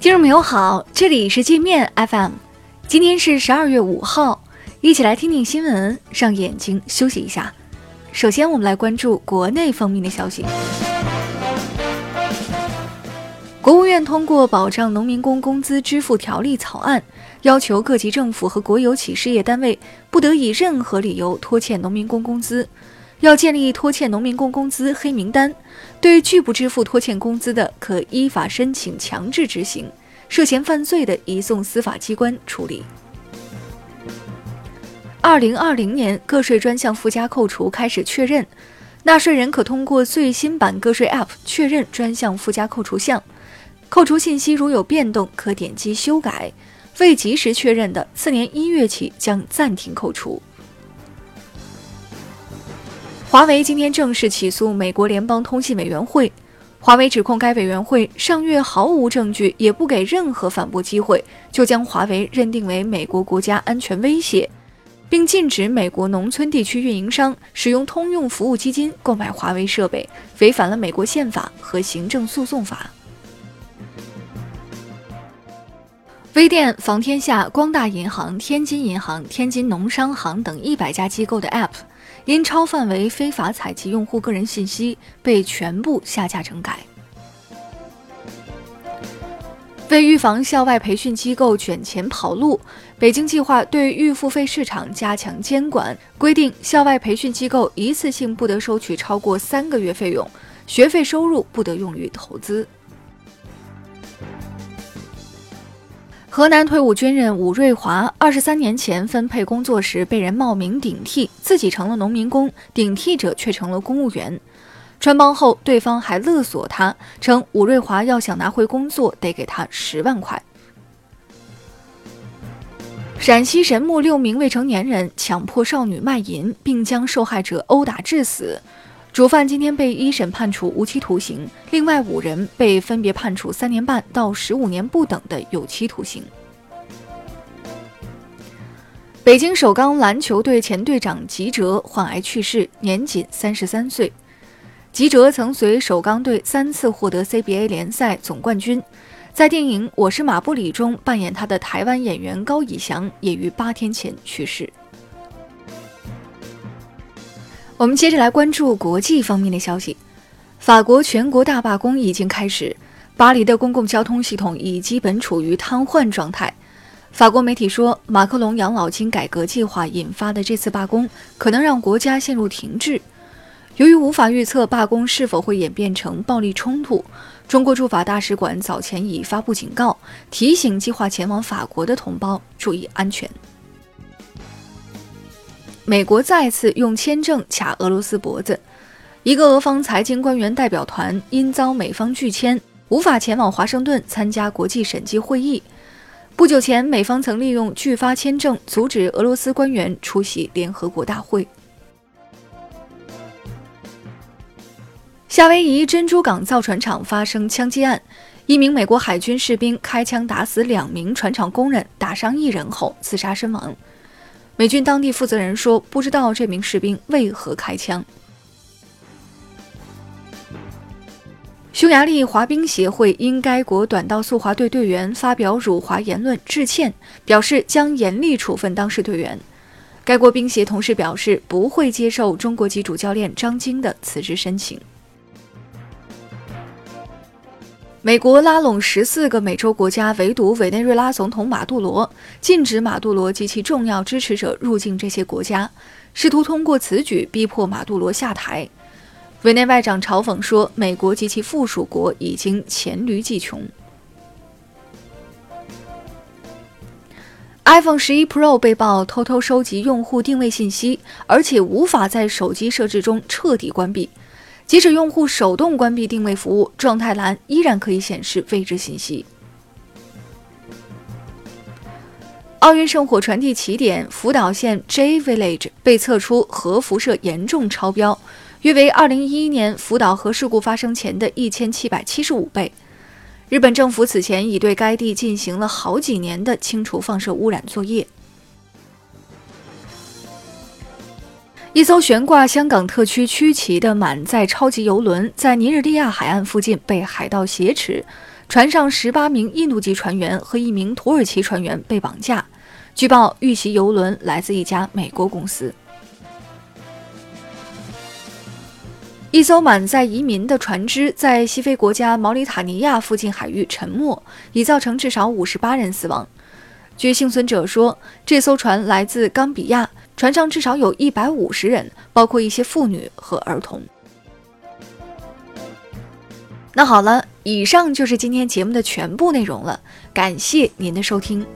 听众朋友好，这里是界面 FM，今天是十二月五号，一起来听听新闻，让眼睛休息一下。首先，我们来关注国内方面的消息。国务院通过《保障农民工工资支付条例》草案，要求各级政府和国有企事业单位不得以任何理由拖欠农民工工资，要建立拖欠农民工工资黑名单，对拒不支付拖欠工资的，可依法申请强制执行；涉嫌犯罪的，移送司法机关处理。二零二零年个税专项附加扣除开始确认，纳税人可通过最新版个税 App 确认专项附加扣除项。扣除信息如有变动，可点击修改；未及时确认的，次年一月起将暂停扣除。华为今天正式起诉美国联邦通信委员会，华为指控该委员会上月毫无证据，也不给任何反驳机会，就将华为认定为美国国家安全威胁，并禁止美国农村地区运营商使用通用服务基金购买华为设备，违反了美国宪法和行政诉讼法。微店、房天下、光大银行、天津银行、天津农商行等一百家机构的 App，因超范围非法采集用户个人信息，被全部下架整改。为预防校外培训机构卷钱跑路，北京计划对预付费市场加强监管，规定校外培训机构一次性不得收取超过三个月费用，学费收入不得用于投资。河南退伍军人武瑞华，二十三年前分配工作时被人冒名顶替，自己成了农民工，顶替者却成了公务员。穿帮后，对方还勒索他，称武瑞华要想拿回工作，得给他十万块。陕西神木六名未成年人强迫少女卖淫，并将受害者殴打致死。主犯今天被一审判处无期徒刑，另外五人被分别判处三年半到十五年不等的有期徒刑。北京首钢篮球队前队长吉喆患癌去世，年仅三十三岁。吉喆曾随首钢队三次获得 CBA 联赛总冠军，在电影《我是马布里》中扮演他的台湾演员高以翔也于八天前去世。我们接着来关注国际方面的消息。法国全国大罢工已经开始，巴黎的公共交通系统已基本处于瘫痪状态。法国媒体说，马克龙养老金改革计划引发的这次罢工可能让国家陷入停滞。由于无法预测罢工是否会演变成暴力冲突，中国驻法大使馆早前已发布警告，提醒计划前往法国的同胞注意安全。美国再次用签证卡俄罗斯脖子，一个俄方财经官员代表团因遭美方拒签，无法前往华盛顿参加国际审计会议。不久前，美方曾利用拒发签证阻止俄罗斯官员出席联合国大会。夏威夷珍珠港造船厂发生枪击案，一名美国海军士兵开枪打死两名船厂工人，打伤一人后自杀身亡。美军当地负责人说：“不知道这名士兵为何开枪。”匈牙利滑冰协会因该国短道速滑队队员发表辱华言论致歉，表示将严厉处分当事队员。该国冰协同时表示不会接受中国籍主教练张晶的辞职申请。美国拉拢十四个美洲国家，围堵委内瑞拉总统马杜罗，禁止马杜罗及其重要支持者入境这些国家，试图通过此举逼迫马杜罗下台。委内外长嘲讽说：“美国及其附属国已经黔驴技穷。”iPhone 十一 Pro 被曝偷偷收集用户定位信息，而且无法在手机设置中彻底关闭。即使用户手动关闭定位服务，状态栏依然可以显示未知信息。奥运圣火传递起点福岛县 J Village 被测出核辐射严重超标，约为2011年福岛核事故发生前的一千七百七十五倍。日本政府此前已对该地进行了好几年的清除放射污染作业。一艘悬挂香港特区区旗的满载超级游轮在尼日利亚海岸附近被海盗挟持，船上十八名印度籍船员和一名土耳其船员被绑架。据报，遇袭游轮来自一家美国公司。一艘满载移民的船只在西非国家毛里塔尼亚附近海域沉没，已造成至少五十八人死亡。据幸存者说，这艘船来自冈比亚。船上至少有一百五十人，包括一些妇女和儿童。那好了，以上就是今天节目的全部内容了，感谢您的收听。